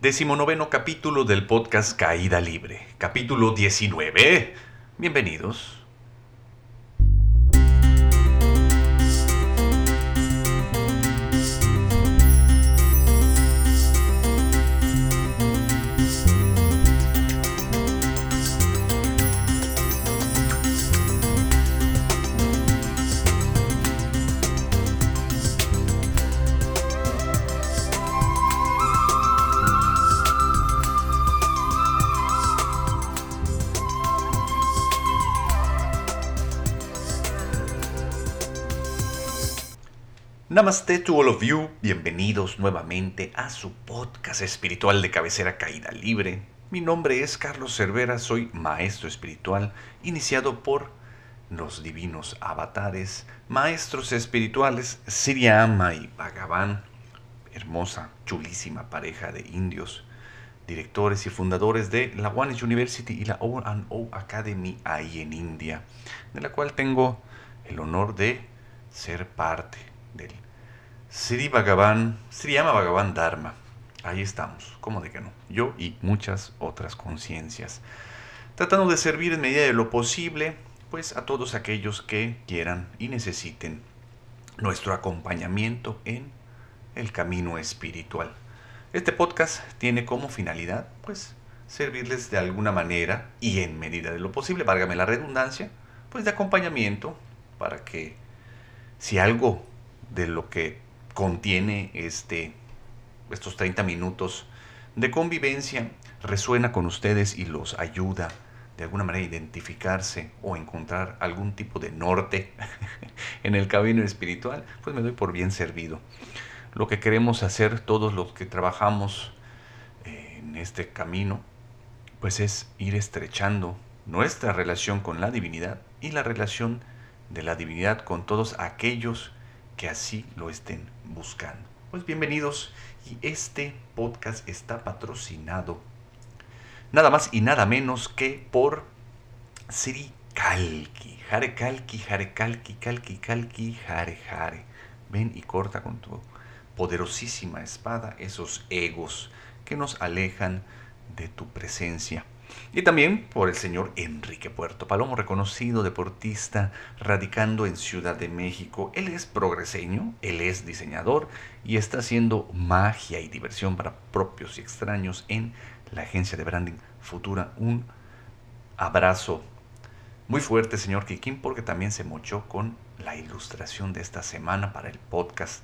Decimonoveno capítulo del podcast Caída Libre. Capítulo 19. Bienvenidos. Namaste to all of you, bienvenidos nuevamente a su podcast espiritual de cabecera Caída Libre. Mi nombre es Carlos Cervera, soy maestro espiritual, iniciado por los divinos avatares, maestros espirituales Siriama y Bhagavan, hermosa, chulísima pareja de indios, directores y fundadores de la One University y la O&O Academy ahí en India, de la cual tengo el honor de ser parte del Sri Bhagavan, Sri Llama Bhagavan Dharma. Ahí estamos, ¿cómo de que no? Yo y muchas otras conciencias. Tratando de servir en medida de lo posible, pues a todos aquellos que quieran y necesiten nuestro acompañamiento en el camino espiritual. Este podcast tiene como finalidad, pues, servirles de alguna manera y en medida de lo posible, válgame la redundancia, pues de acompañamiento para que si algo de lo que contiene este, estos 30 minutos de convivencia resuena con ustedes y los ayuda de alguna manera a identificarse o encontrar algún tipo de norte en el camino espiritual, pues me doy por bien servido. Lo que queremos hacer todos los que trabajamos eh, en este camino, pues es ir estrechando nuestra relación con la divinidad y la relación de la divinidad con todos aquellos que así lo estén buscando. Pues bienvenidos y este podcast está patrocinado nada más y nada menos que por Sri Kalki. Hare Kalki, Hare Kalki, Kalki, Kalki, Hare Hare. Ven y corta con tu poderosísima espada esos egos que nos alejan de tu presencia. Y también por el señor Enrique Puerto Palomo, reconocido deportista, radicando en Ciudad de México. Él es progreseño, él es diseñador y está haciendo magia y diversión para propios y extraños en la agencia de branding Futura. Un abrazo muy fuerte, señor Kikín, porque también se mochó con la ilustración de esta semana para el podcast.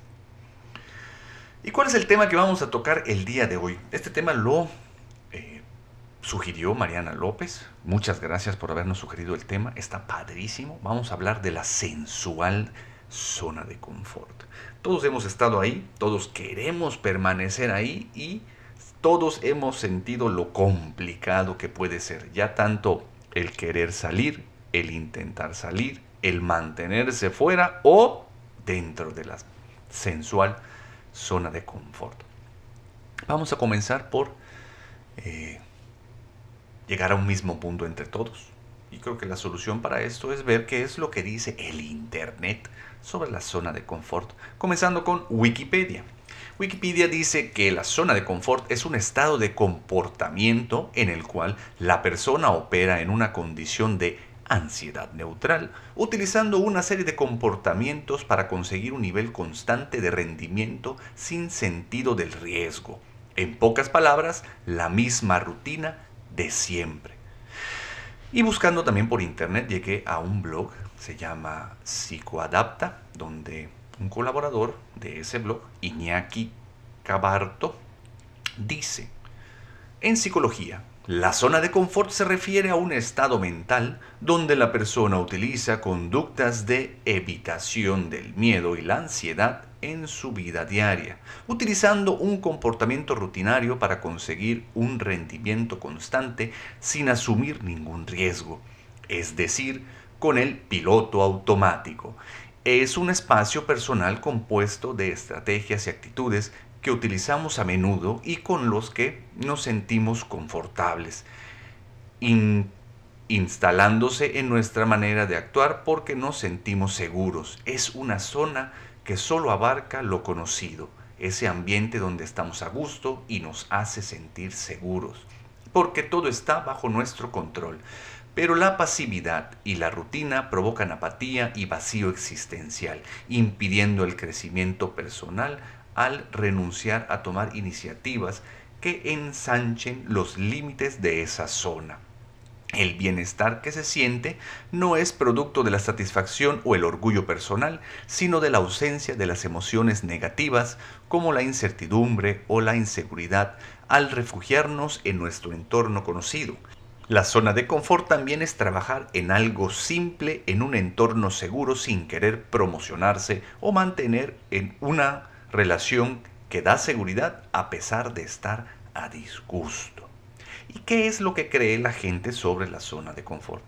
¿Y cuál es el tema que vamos a tocar el día de hoy? Este tema lo sugirió Mariana López. Muchas gracias por habernos sugerido el tema. Está padrísimo. Vamos a hablar de la sensual zona de confort. Todos hemos estado ahí, todos queremos permanecer ahí y todos hemos sentido lo complicado que puede ser. Ya tanto el querer salir, el intentar salir, el mantenerse fuera o dentro de la sensual zona de confort. Vamos a comenzar por eh, llegar a un mismo punto entre todos. Y creo que la solución para esto es ver qué es lo que dice el Internet sobre la zona de confort, comenzando con Wikipedia. Wikipedia dice que la zona de confort es un estado de comportamiento en el cual la persona opera en una condición de ansiedad neutral, utilizando una serie de comportamientos para conseguir un nivel constante de rendimiento sin sentido del riesgo. En pocas palabras, la misma rutina de siempre. Y buscando también por internet llegué a un blog, se llama Psicoadapta, donde un colaborador de ese blog, Iñaki Cabarto, dice, en psicología, la zona de confort se refiere a un estado mental donde la persona utiliza conductas de evitación del miedo y la ansiedad en su vida diaria, utilizando un comportamiento rutinario para conseguir un rendimiento constante sin asumir ningún riesgo, es decir, con el piloto automático. Es un espacio personal compuesto de estrategias y actitudes que utilizamos a menudo y con los que nos sentimos confortables, instalándose en nuestra manera de actuar porque nos sentimos seguros. Es una zona que solo abarca lo conocido, ese ambiente donde estamos a gusto y nos hace sentir seguros, porque todo está bajo nuestro control. Pero la pasividad y la rutina provocan apatía y vacío existencial, impidiendo el crecimiento personal al renunciar a tomar iniciativas que ensanchen los límites de esa zona. El bienestar que se siente no es producto de la satisfacción o el orgullo personal, sino de la ausencia de las emociones negativas como la incertidumbre o la inseguridad al refugiarnos en nuestro entorno conocido. La zona de confort también es trabajar en algo simple en un entorno seguro sin querer promocionarse o mantener en una relación que da seguridad a pesar de estar a disgusto. ¿Y qué es lo que cree la gente sobre la zona de confort?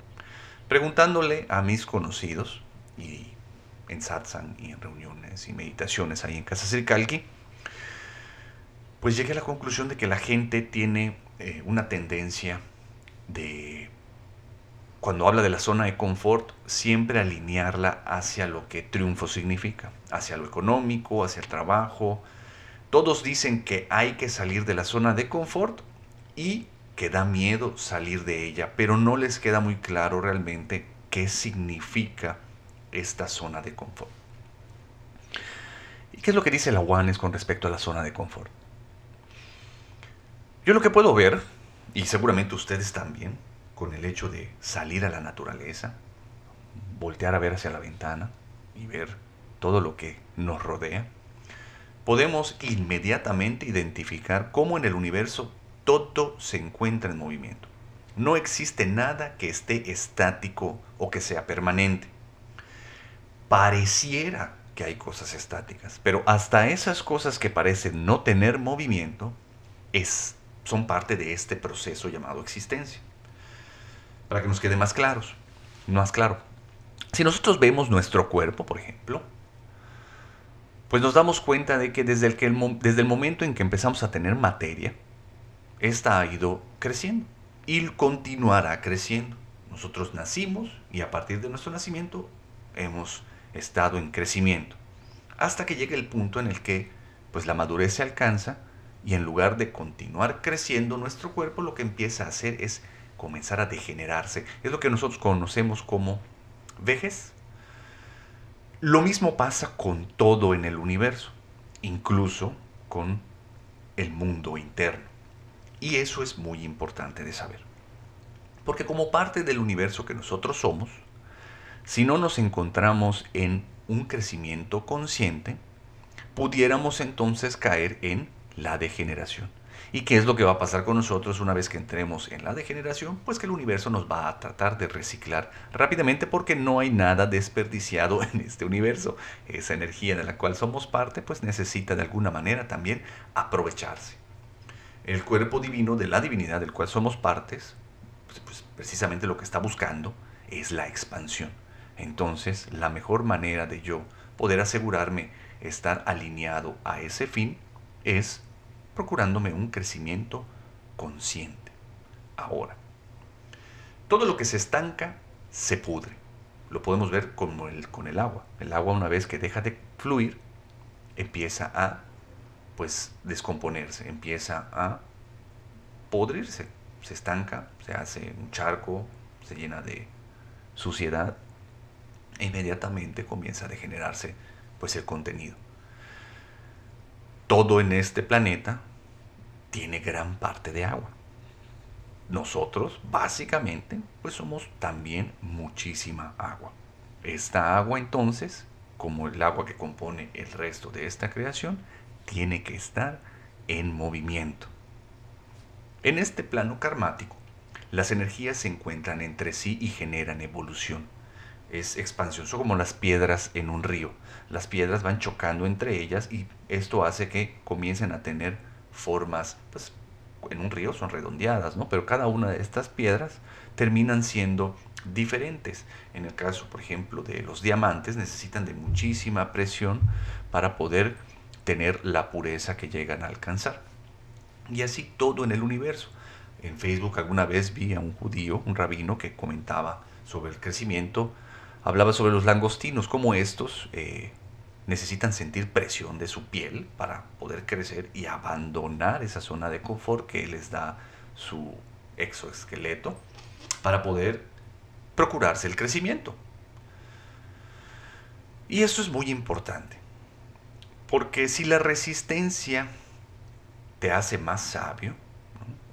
Preguntándole a mis conocidos, y en satsang y en reuniones y meditaciones ahí en Casa Circalqui, pues llegué a la conclusión de que la gente tiene eh, una tendencia de, cuando habla de la zona de confort, siempre alinearla hacia lo que triunfo significa, hacia lo económico, hacia el trabajo. Todos dicen que hay que salir de la zona de confort y que da miedo salir de ella, pero no les queda muy claro realmente qué significa esta zona de confort. ¿Y qué es lo que dice la UANES con respecto a la zona de confort? Yo lo que puedo ver, y seguramente ustedes también, con el hecho de salir a la naturaleza, voltear a ver hacia la ventana y ver todo lo que nos rodea, podemos inmediatamente identificar cómo en el universo todo se encuentra en movimiento. No existe nada que esté estático o que sea permanente. Pareciera que hay cosas estáticas, pero hasta esas cosas que parecen no tener movimiento son parte de este proceso llamado existencia. Para que nos quede más claros, más claro. Si nosotros vemos nuestro cuerpo, por ejemplo, pues nos damos cuenta de que desde el, que desde el momento en que empezamos a tener materia, esta ha ido creciendo y continuará creciendo. Nosotros nacimos y a partir de nuestro nacimiento hemos estado en crecimiento hasta que llegue el punto en el que pues la madurez se alcanza y en lugar de continuar creciendo nuestro cuerpo lo que empieza a hacer es comenzar a degenerarse. Es lo que nosotros conocemos como vejez. Lo mismo pasa con todo en el universo, incluso con el mundo interno. Y eso es muy importante de saber. Porque como parte del universo que nosotros somos, si no nos encontramos en un crecimiento consciente, pudiéramos entonces caer en la degeneración. ¿Y qué es lo que va a pasar con nosotros una vez que entremos en la degeneración? Pues que el universo nos va a tratar de reciclar rápidamente porque no hay nada desperdiciado en este universo. Esa energía de la cual somos parte pues necesita de alguna manera también aprovecharse el cuerpo divino de la divinidad del cual somos partes, pues, pues, precisamente lo que está buscando es la expansión. Entonces, la mejor manera de yo poder asegurarme estar alineado a ese fin es procurándome un crecimiento consciente. Ahora, todo lo que se estanca se pudre. Lo podemos ver el, con el agua. El agua una vez que deja de fluir, empieza a pues descomponerse, empieza a podrirse, se estanca, se hace un charco, se llena de suciedad e inmediatamente comienza a degenerarse pues el contenido. Todo en este planeta tiene gran parte de agua. Nosotros básicamente pues somos también muchísima agua. Esta agua entonces, como el agua que compone el resto de esta creación, tiene que estar en movimiento. En este plano karmático, las energías se encuentran entre sí y generan evolución. Es expansión, son como las piedras en un río. Las piedras van chocando entre ellas y esto hace que comiencen a tener formas, pues en un río son redondeadas, ¿no? Pero cada una de estas piedras terminan siendo diferentes. En el caso, por ejemplo, de los diamantes, necesitan de muchísima presión para poder tener la pureza que llegan a alcanzar. Y así todo en el universo. En Facebook alguna vez vi a un judío, un rabino, que comentaba sobre el crecimiento, hablaba sobre los langostinos, como estos eh, necesitan sentir presión de su piel para poder crecer y abandonar esa zona de confort que les da su exoesqueleto para poder procurarse el crecimiento. Y eso es muy importante, porque si la resistencia te hace más sabio,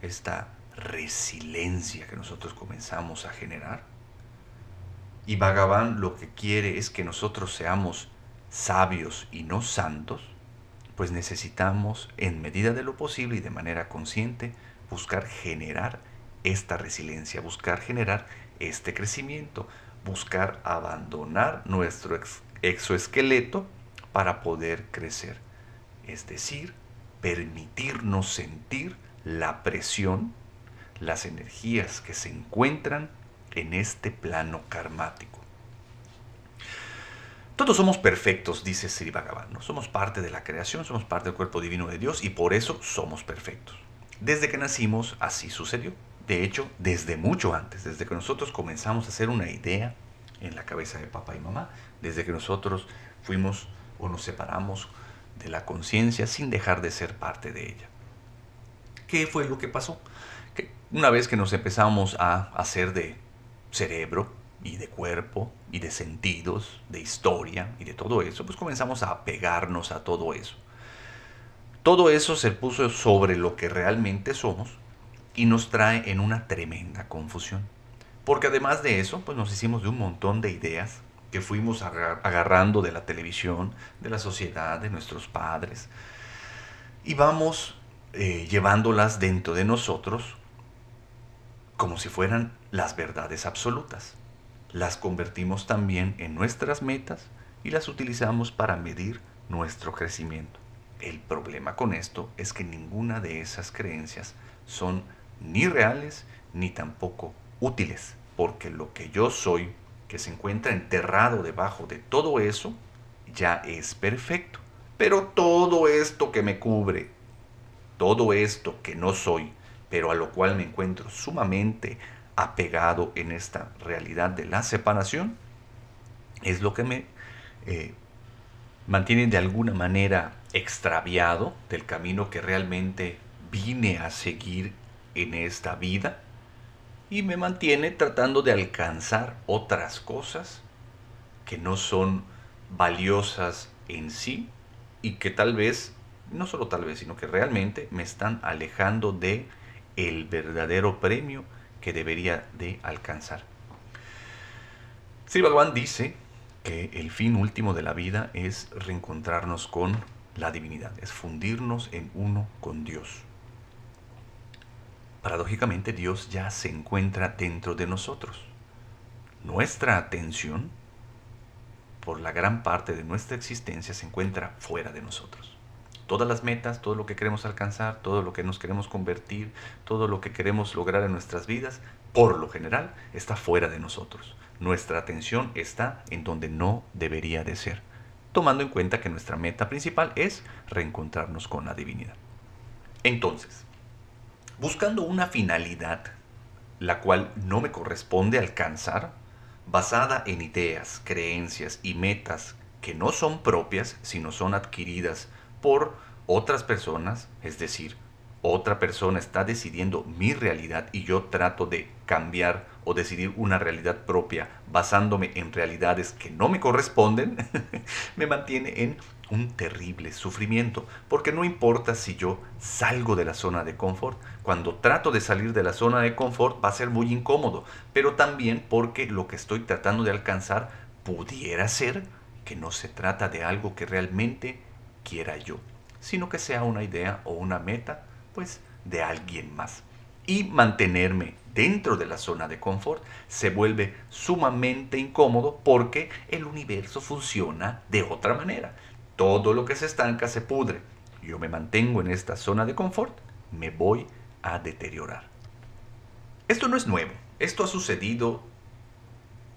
esta resiliencia que nosotros comenzamos a generar, y Bhagavan lo que quiere es que nosotros seamos sabios y no santos, pues necesitamos en medida de lo posible y de manera consciente buscar generar esta resiliencia, buscar generar este crecimiento, buscar abandonar nuestro exoesqueleto para poder crecer. Es decir, permitirnos sentir la presión, las energías que se encuentran en este plano karmático. Todos somos perfectos, dice Sri Bhagavan. Somos parte de la creación, somos parte del cuerpo divino de Dios y por eso somos perfectos. Desde que nacimos, así sucedió. De hecho, desde mucho antes, desde que nosotros comenzamos a hacer una idea en la cabeza de papá y mamá, desde que nosotros fuimos o nos separamos de la conciencia sin dejar de ser parte de ella. ¿Qué fue lo que pasó? Que una vez que nos empezamos a hacer de cerebro, y de cuerpo y de sentidos, de historia y de todo eso, pues comenzamos a apegarnos a todo eso. Todo eso se puso sobre lo que realmente somos y nos trae en una tremenda confusión. Porque además de eso, pues nos hicimos de un montón de ideas que fuimos agarrando de la televisión, de la sociedad, de nuestros padres, y vamos eh, llevándolas dentro de nosotros como si fueran las verdades absolutas las convertimos también en nuestras metas y las utilizamos para medir nuestro crecimiento. El problema con esto es que ninguna de esas creencias son ni reales ni tampoco útiles, porque lo que yo soy, que se encuentra enterrado debajo de todo eso, ya es perfecto. Pero todo esto que me cubre, todo esto que no soy, pero a lo cual me encuentro sumamente apegado en esta realidad de la separación, es lo que me eh, mantiene de alguna manera extraviado del camino que realmente vine a seguir en esta vida y me mantiene tratando de alcanzar otras cosas que no son valiosas en sí y que tal vez, no solo tal vez, sino que realmente me están alejando de el verdadero premio que debería de alcanzar. Sri Bhagavan dice que el fin último de la vida es reencontrarnos con la divinidad, es fundirnos en uno con Dios. Paradójicamente Dios ya se encuentra dentro de nosotros. Nuestra atención, por la gran parte de nuestra existencia, se encuentra fuera de nosotros todas las metas, todo lo que queremos alcanzar, todo lo que nos queremos convertir, todo lo que queremos lograr en nuestras vidas, por lo general está fuera de nosotros. Nuestra atención está en donde no debería de ser, tomando en cuenta que nuestra meta principal es reencontrarnos con la divinidad. Entonces, buscando una finalidad la cual no me corresponde alcanzar, basada en ideas, creencias y metas que no son propias, sino son adquiridas por otras personas, es decir, otra persona está decidiendo mi realidad y yo trato de cambiar o decidir una realidad propia basándome en realidades que no me corresponden, me mantiene en un terrible sufrimiento, porque no importa si yo salgo de la zona de confort, cuando trato de salir de la zona de confort va a ser muy incómodo, pero también porque lo que estoy tratando de alcanzar pudiera ser que no se trata de algo que realmente quiera yo, sino que sea una idea o una meta, pues, de alguien más. Y mantenerme dentro de la zona de confort se vuelve sumamente incómodo porque el universo funciona de otra manera. Todo lo que se estanca se pudre. Yo me mantengo en esta zona de confort, me voy a deteriorar. Esto no es nuevo, esto ha sucedido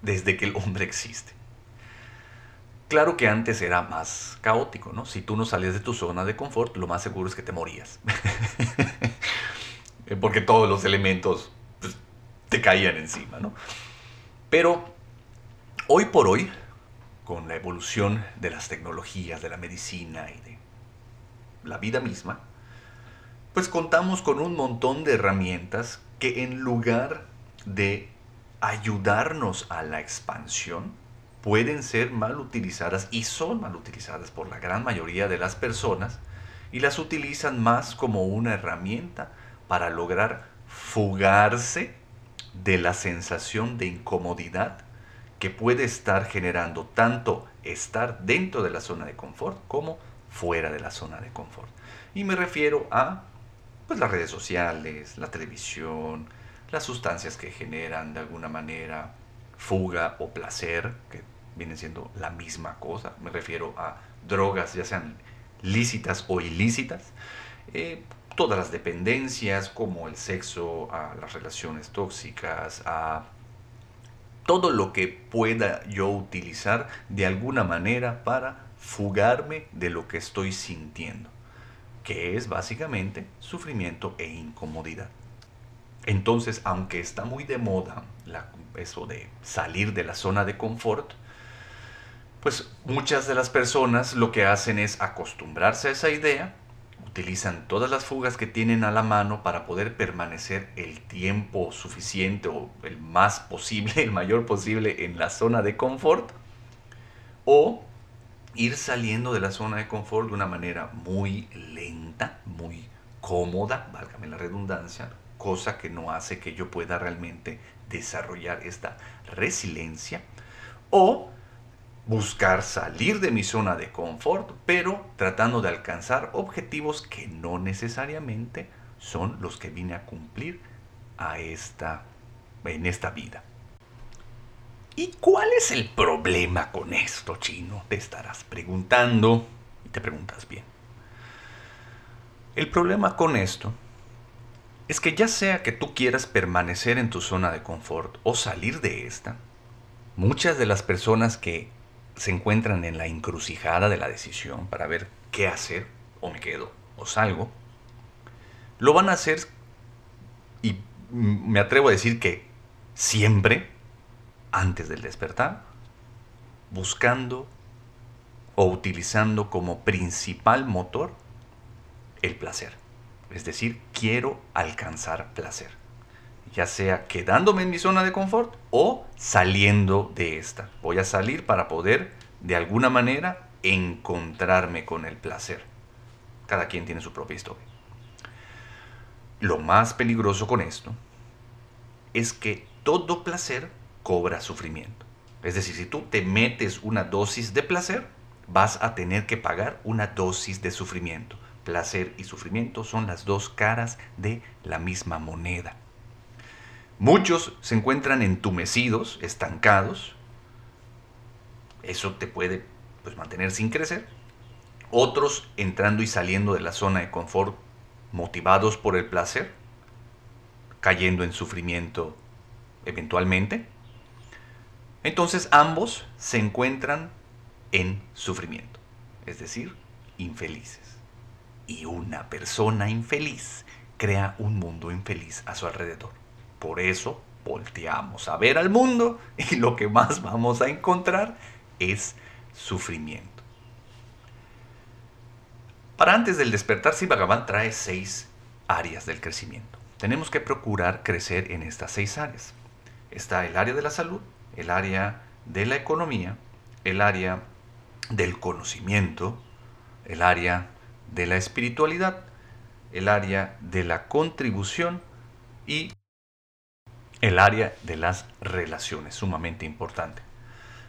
desde que el hombre existe. Claro que antes era más caótico, ¿no? Si tú no salías de tu zona de confort, lo más seguro es que te morías. Porque todos los elementos pues, te caían encima, ¿no? Pero hoy por hoy, con la evolución de las tecnologías, de la medicina y de la vida misma, pues contamos con un montón de herramientas que en lugar de ayudarnos a la expansión, pueden ser mal utilizadas y son mal utilizadas por la gran mayoría de las personas y las utilizan más como una herramienta para lograr fugarse de la sensación de incomodidad que puede estar generando tanto estar dentro de la zona de confort como fuera de la zona de confort. Y me refiero a pues, las redes sociales, la televisión, las sustancias que generan de alguna manera fuga o placer, que vienen siendo la misma cosa. Me refiero a drogas, ya sean lícitas o ilícitas. Eh, todas las dependencias, como el sexo, a las relaciones tóxicas, a todo lo que pueda yo utilizar de alguna manera para fugarme de lo que estoy sintiendo, que es básicamente sufrimiento e incomodidad. Entonces, aunque está muy de moda eso de salir de la zona de confort, pues muchas de las personas lo que hacen es acostumbrarse a esa idea, utilizan todas las fugas que tienen a la mano para poder permanecer el tiempo suficiente o el más posible, el mayor posible en la zona de confort, o ir saliendo de la zona de confort de una manera muy lenta, muy cómoda, válgame la redundancia, cosa que no hace que yo pueda realmente desarrollar esta resiliencia, o buscar salir de mi zona de confort, pero tratando de alcanzar objetivos que no necesariamente son los que vine a cumplir a esta, en esta vida. ¿Y cuál es el problema con esto, chino? Te estarás preguntando y te preguntas bien. El problema con esto es que ya sea que tú quieras permanecer en tu zona de confort o salir de esta, muchas de las personas que se encuentran en la encrucijada de la decisión para ver qué hacer, o me quedo o salgo, lo van a hacer y me atrevo a decir que siempre antes del despertar, buscando o utilizando como principal motor el placer. Es decir, quiero alcanzar placer ya sea quedándome en mi zona de confort o saliendo de esta. Voy a salir para poder, de alguna manera, encontrarme con el placer. Cada quien tiene su propia historia. Lo más peligroso con esto es que todo placer cobra sufrimiento. Es decir, si tú te metes una dosis de placer, vas a tener que pagar una dosis de sufrimiento. Placer y sufrimiento son las dos caras de la misma moneda. Muchos se encuentran entumecidos, estancados. Eso te puede pues, mantener sin crecer. Otros entrando y saliendo de la zona de confort motivados por el placer, cayendo en sufrimiento eventualmente. Entonces ambos se encuentran en sufrimiento, es decir, infelices. Y una persona infeliz crea un mundo infeliz a su alrededor. Por eso volteamos a ver al mundo y lo que más vamos a encontrar es sufrimiento. Para antes del despertar, Sivagavan trae seis áreas del crecimiento. Tenemos que procurar crecer en estas seis áreas. Está el área de la salud, el área de la economía, el área del conocimiento, el área de la espiritualidad, el área de la contribución y el área de las relaciones, sumamente importante.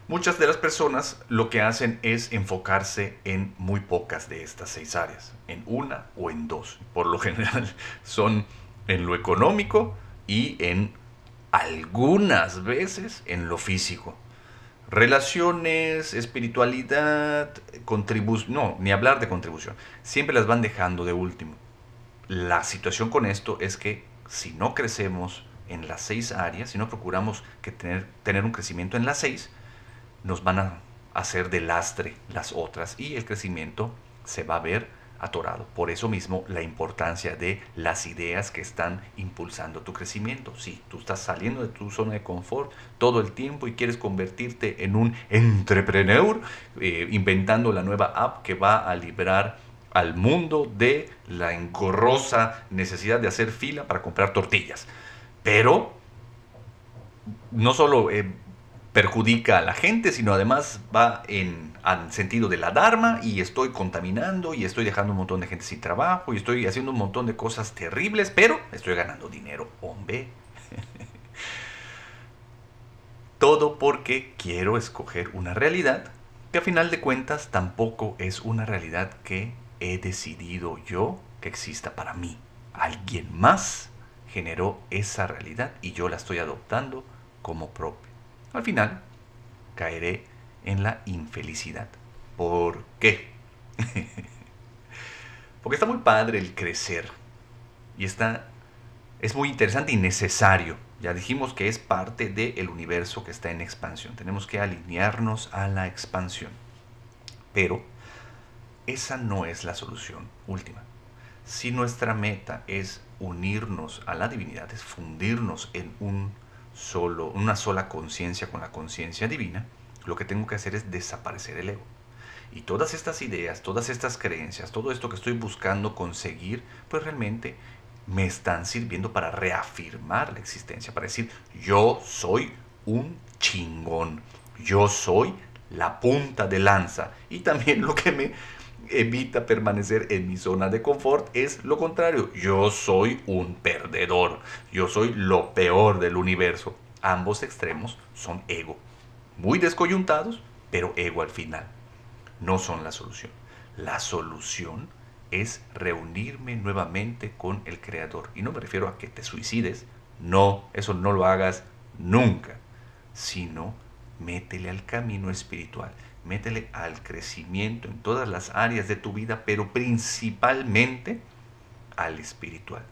Muchas de las personas lo que hacen es enfocarse en muy pocas de estas seis áreas, en una o en dos. Por lo general son en lo económico y en algunas veces en lo físico. Relaciones, espiritualidad, contribución, no, ni hablar de contribución. Siempre las van dejando de último. La situación con esto es que si no crecemos en las seis áreas, si no procuramos tener un crecimiento en las seis, nos van a hacer de lastre las otras y el crecimiento se va a ver atorado. Por eso mismo la importancia de las ideas que están impulsando tu crecimiento. Si tú estás saliendo de tu zona de confort todo el tiempo y quieres convertirte en un entrepreneur, eh, inventando la nueva app que va a librar al mundo de la engorrosa necesidad de hacer fila para comprar tortillas. Pero no solo eh, perjudica a la gente, sino además va en, sentido de la Dharma y estoy contaminando y estoy dejando un montón de gente sin trabajo y estoy haciendo un montón de cosas terribles, pero estoy ganando dinero, hombre. Todo porque quiero escoger una realidad que a final de cuentas tampoco es una realidad que he decidido yo que exista para mí. Alguien más generó esa realidad y yo la estoy adoptando como propia. Al final, caeré en la infelicidad. ¿Por qué? Porque está muy padre el crecer. Y está, es muy interesante y necesario. Ya dijimos que es parte del universo que está en expansión. Tenemos que alinearnos a la expansión. Pero esa no es la solución última. Si nuestra meta es unirnos a la divinidad, es fundirnos en un solo, una sola conciencia con la conciencia divina, lo que tengo que hacer es desaparecer el ego. Y todas estas ideas, todas estas creencias, todo esto que estoy buscando conseguir, pues realmente me están sirviendo para reafirmar la existencia, para decir, yo soy un chingón, yo soy la punta de lanza. Y también lo que me evita permanecer en mi zona de confort es lo contrario. Yo soy un perdedor. Yo soy lo peor del universo. Ambos extremos son ego. Muy descoyuntados, pero ego al final. No son la solución. La solución es reunirme nuevamente con el Creador. Y no me refiero a que te suicides. No, eso no lo hagas nunca. Sino métele al camino espiritual métele al crecimiento en todas las áreas de tu vida, pero principalmente al espiritual.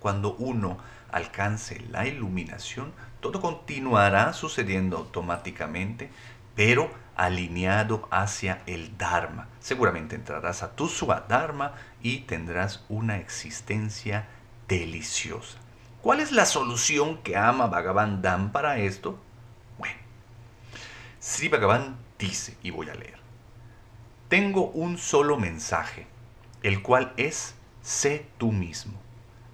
Cuando uno alcance la iluminación, todo continuará sucediendo automáticamente, pero alineado hacia el Dharma. Seguramente entrarás a tu Dharma y tendrás una existencia deliciosa. ¿Cuál es la solución que ama Bhagavan Dan para esto? Bueno, Sri Bhagavan dice, y voy a leer, tengo un solo mensaje, el cual es, sé tú mismo.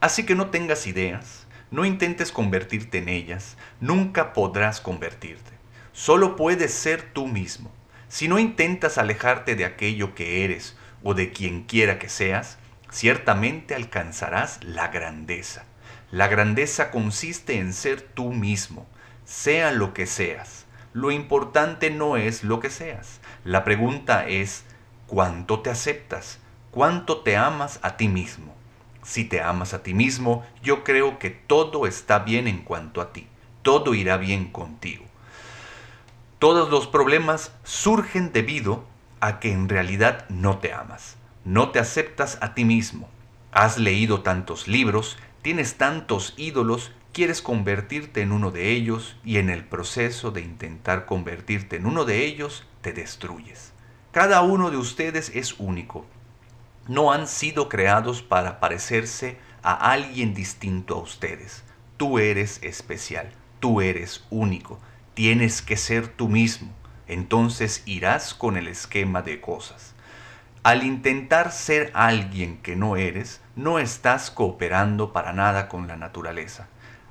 Así que no tengas ideas, no intentes convertirte en ellas, nunca podrás convertirte. Solo puedes ser tú mismo. Si no intentas alejarte de aquello que eres o de quien quiera que seas, ciertamente alcanzarás la grandeza. La grandeza consiste en ser tú mismo, sea lo que seas. Lo importante no es lo que seas. La pregunta es, ¿cuánto te aceptas? ¿Cuánto te amas a ti mismo? Si te amas a ti mismo, yo creo que todo está bien en cuanto a ti. Todo irá bien contigo. Todos los problemas surgen debido a que en realidad no te amas. No te aceptas a ti mismo. Has leído tantos libros, tienes tantos ídolos quieres convertirte en uno de ellos y en el proceso de intentar convertirte en uno de ellos te destruyes. Cada uno de ustedes es único. No han sido creados para parecerse a alguien distinto a ustedes. Tú eres especial, tú eres único, tienes que ser tú mismo. Entonces irás con el esquema de cosas. Al intentar ser alguien que no eres, no estás cooperando para nada con la naturaleza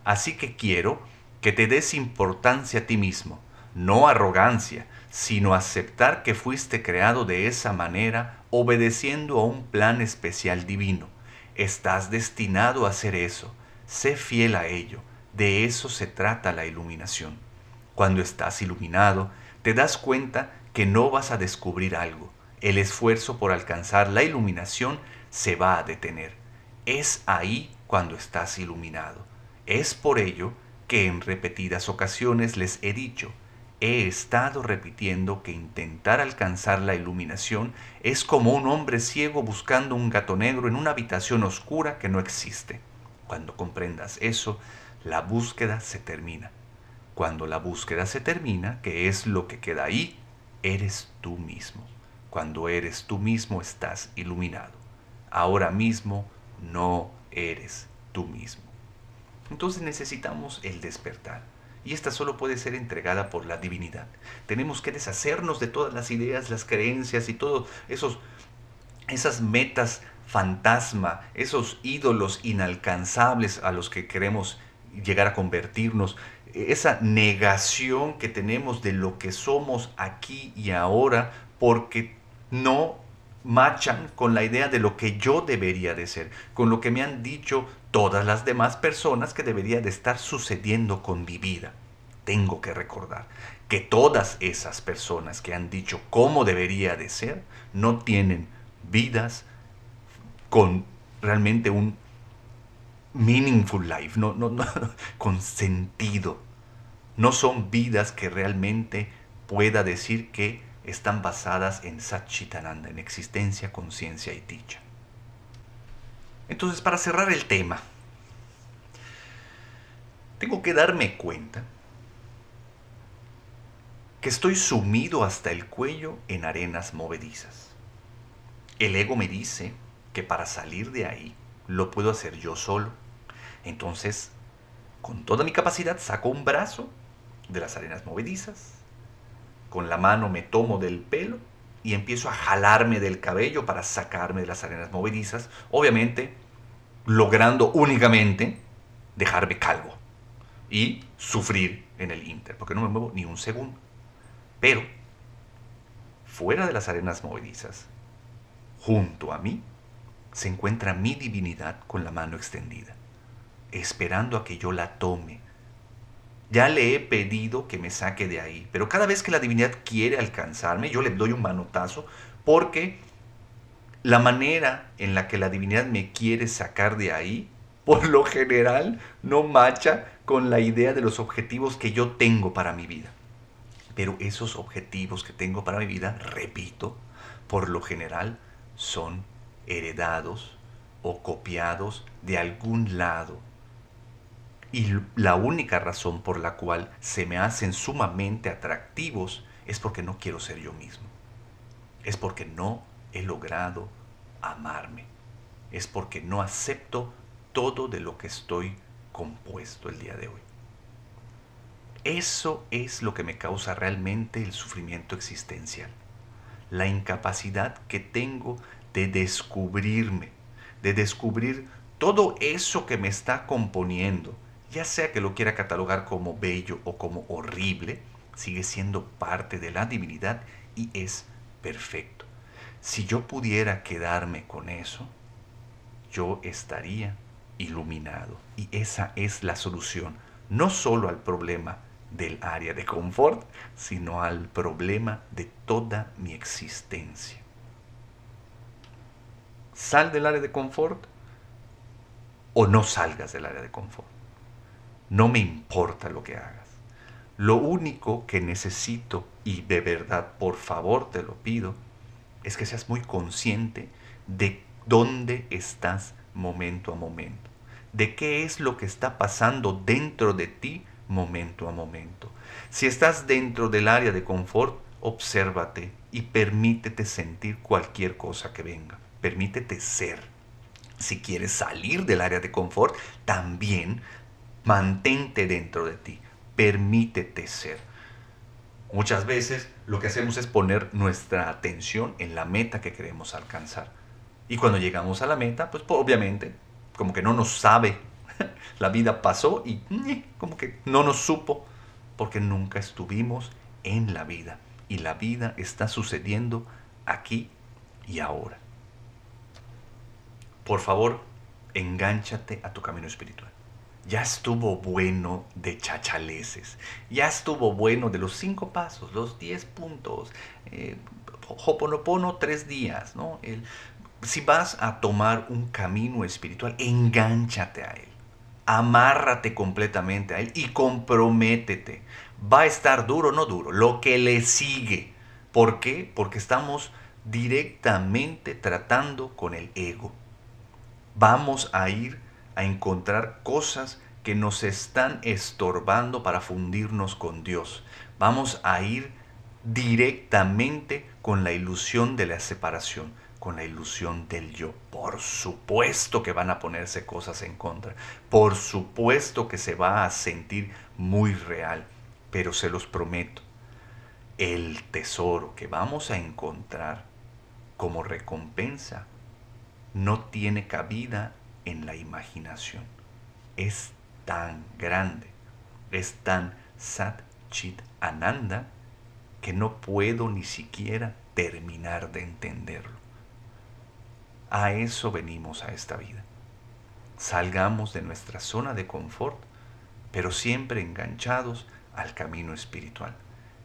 Así que quiero que te des importancia a ti mismo, no arrogancia, sino aceptar que fuiste creado de esa manera obedeciendo a un plan especial divino. Estás destinado a hacer eso. Sé fiel a ello. De eso se trata la iluminación. Cuando estás iluminado, te das cuenta que no vas a descubrir algo. El esfuerzo por alcanzar la iluminación se va a detener. Es ahí cuando estás iluminado. Es por ello que en repetidas ocasiones les he dicho, he estado repitiendo que intentar alcanzar la iluminación es como un hombre ciego buscando un gato negro en una habitación oscura que no existe. Cuando comprendas eso, la búsqueda se termina. Cuando la búsqueda se termina, que es lo que queda ahí, eres tú mismo. cuando eres tú mismo estás iluminado. Ahora mismo no eres tú mismo. Entonces necesitamos el despertar. Y esta solo puede ser entregada por la divinidad. Tenemos que deshacernos de todas las ideas, las creencias y todos esos esas metas fantasma, esos ídolos inalcanzables a los que queremos llegar a convertirnos, esa negación que tenemos de lo que somos aquí y ahora porque no machan con la idea de lo que yo debería de ser, con lo que me han dicho todas las demás personas que debería de estar sucediendo con mi vida. Tengo que recordar que todas esas personas que han dicho cómo debería de ser no tienen vidas con realmente un meaningful life, no, no, no, con sentido. No son vidas que realmente pueda decir que están basadas en Satchitananda, en existencia, conciencia y dicha. Entonces, para cerrar el tema, tengo que darme cuenta que estoy sumido hasta el cuello en arenas movedizas. El ego me dice que para salir de ahí lo puedo hacer yo solo. Entonces, con toda mi capacidad, saco un brazo de las arenas movedizas, con la mano me tomo del pelo y empiezo a jalarme del cabello para sacarme de las arenas movedizas, obviamente logrando únicamente dejarme calvo y sufrir en el Inter, porque no me muevo ni un segundo. Pero, fuera de las arenas movedizas, junto a mí, se encuentra mi divinidad con la mano extendida, esperando a que yo la tome ya le he pedido que me saque de ahí, pero cada vez que la divinidad quiere alcanzarme, yo le doy un manotazo porque la manera en la que la divinidad me quiere sacar de ahí, por lo general, no macha con la idea de los objetivos que yo tengo para mi vida. Pero esos objetivos que tengo para mi vida, repito, por lo general son heredados o copiados de algún lado y la única razón por la cual se me hacen sumamente atractivos es porque no quiero ser yo mismo. Es porque no he logrado amarme. Es porque no acepto todo de lo que estoy compuesto el día de hoy. Eso es lo que me causa realmente el sufrimiento existencial. La incapacidad que tengo de descubrirme, de descubrir todo eso que me está componiendo, ya sea que lo quiera catalogar como bello o como horrible, sigue siendo parte de la divinidad y es perfecto. Si yo pudiera quedarme con eso, yo estaría iluminado. Y esa es la solución, no solo al problema del área de confort, sino al problema de toda mi existencia. Sal del área de confort o no salgas del área de confort. No me importa lo que hagas. Lo único que necesito, y de verdad, por favor te lo pido, es que seas muy consciente de dónde estás momento a momento, de qué es lo que está pasando dentro de ti momento a momento. Si estás dentro del área de confort, obsérvate y permítete sentir cualquier cosa que venga. Permítete ser. Si quieres salir del área de confort, también Mantente dentro de ti. Permítete ser. Muchas veces lo que hacemos es poner nuestra atención en la meta que queremos alcanzar. Y cuando llegamos a la meta, pues, obviamente, como que no nos sabe. La vida pasó y como que no nos supo porque nunca estuvimos en la vida. Y la vida está sucediendo aquí y ahora. Por favor, engánchate a tu camino espiritual ya estuvo bueno de chachaleses, ya estuvo bueno de los cinco pasos, los diez puntos, eh, Hoponopono tres días, ¿no? Si vas a tomar un camino espiritual, engánchate a él, amárrate completamente a él y comprométete. Va a estar duro o no duro, lo que le sigue. ¿Por qué? Porque estamos directamente tratando con el ego. Vamos a ir a encontrar cosas que nos están estorbando para fundirnos con Dios. Vamos a ir directamente con la ilusión de la separación, con la ilusión del yo. Por supuesto que van a ponerse cosas en contra, por supuesto que se va a sentir muy real, pero se los prometo, el tesoro que vamos a encontrar como recompensa no tiene cabida en la imaginación. Es tan grande, es tan sat chit ananda que no puedo ni siquiera terminar de entenderlo. A eso venimos a esta vida. Salgamos de nuestra zona de confort, pero siempre enganchados al camino espiritual,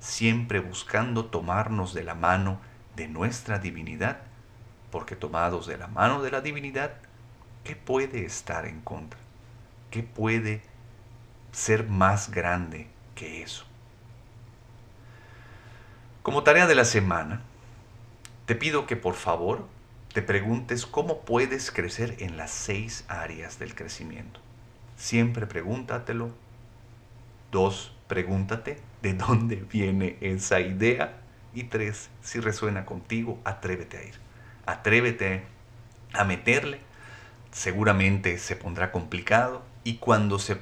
siempre buscando tomarnos de la mano de nuestra divinidad, porque tomados de la mano de la divinidad, ¿qué puede estar en contra? ¿Qué puede ser más grande que eso? Como tarea de la semana, te pido que por favor te preguntes cómo puedes crecer en las seis áreas del crecimiento. Siempre pregúntatelo. Dos, pregúntate de dónde viene esa idea. Y tres, si resuena contigo, atrévete a ir. Atrévete a meterle. Seguramente se pondrá complicado. Y cuando se,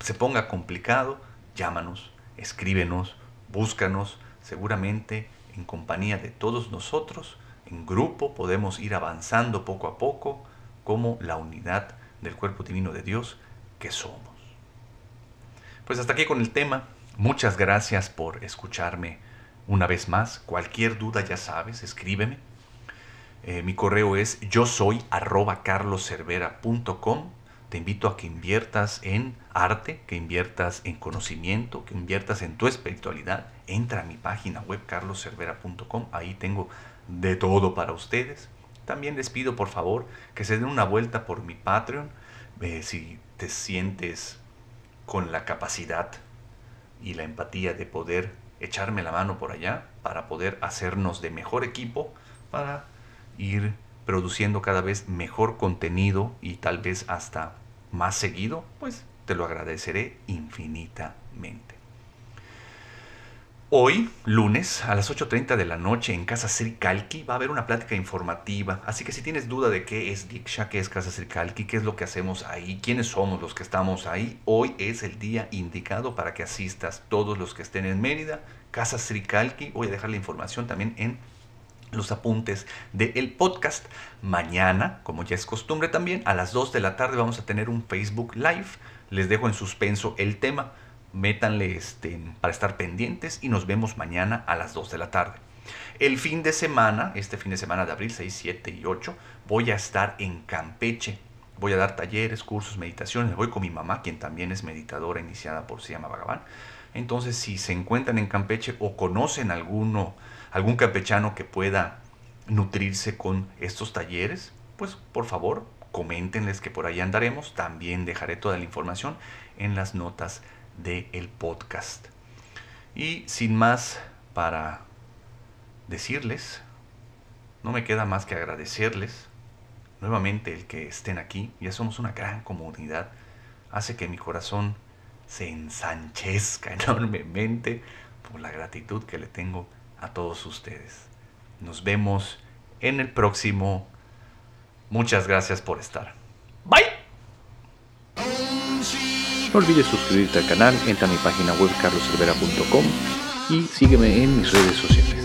se ponga complicado, llámanos, escríbenos, búscanos seguramente en compañía de todos nosotros, en grupo, podemos ir avanzando poco a poco como la unidad del cuerpo divino de Dios que somos. Pues hasta aquí con el tema. Muchas gracias por escucharme una vez más. Cualquier duda ya sabes, escríbeme. Eh, mi correo es yo soy arroba carloservera.com te invito a que inviertas en arte, que inviertas en conocimiento, que inviertas en tu espiritualidad. Entra a mi página web carloservera.com, ahí tengo de todo para ustedes. También les pido por favor que se den una vuelta por mi Patreon, eh, si te sientes con la capacidad y la empatía de poder echarme la mano por allá para poder hacernos de mejor equipo para ir produciendo cada vez mejor contenido y tal vez hasta más seguido, pues te lo agradeceré infinitamente. Hoy, lunes, a las 8.30 de la noche en Casa Kalki, va a haber una plática informativa. Así que si tienes duda de qué es Diksha, qué es Casa Kalki, qué es lo que hacemos ahí, quiénes somos los que estamos ahí, hoy es el día indicado para que asistas todos los que estén en Mérida. Casa Kalki, voy a dejar la información también en los apuntes del podcast. Mañana, como ya es costumbre también, a las 2 de la tarde vamos a tener un Facebook Live. Les dejo en suspenso el tema. Métanle este, para estar pendientes y nos vemos mañana a las 2 de la tarde. El fin de semana, este fin de semana de abril 6, 7 y 8, voy a estar en Campeche. Voy a dar talleres, cursos, meditaciones. Voy con mi mamá, quien también es meditadora iniciada por Siama Bhagavan. Entonces, si se encuentran en Campeche o conocen alguno algún campechano que pueda nutrirse con estos talleres, pues por favor coméntenles que por ahí andaremos. También dejaré toda la información en las notas del podcast. Y sin más para decirles, no me queda más que agradecerles nuevamente el que estén aquí. Ya somos una gran comunidad. Hace que mi corazón se ensanchezca enormemente por la gratitud que le tengo a todos ustedes. Nos vemos en el próximo. Muchas gracias por estar. Bye. No olvides suscribirte al canal, entra a mi página web carloservera.com y sígueme en mis redes sociales.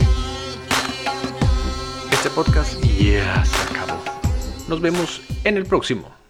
Este podcast ya se acabó. Nos vemos en el próximo.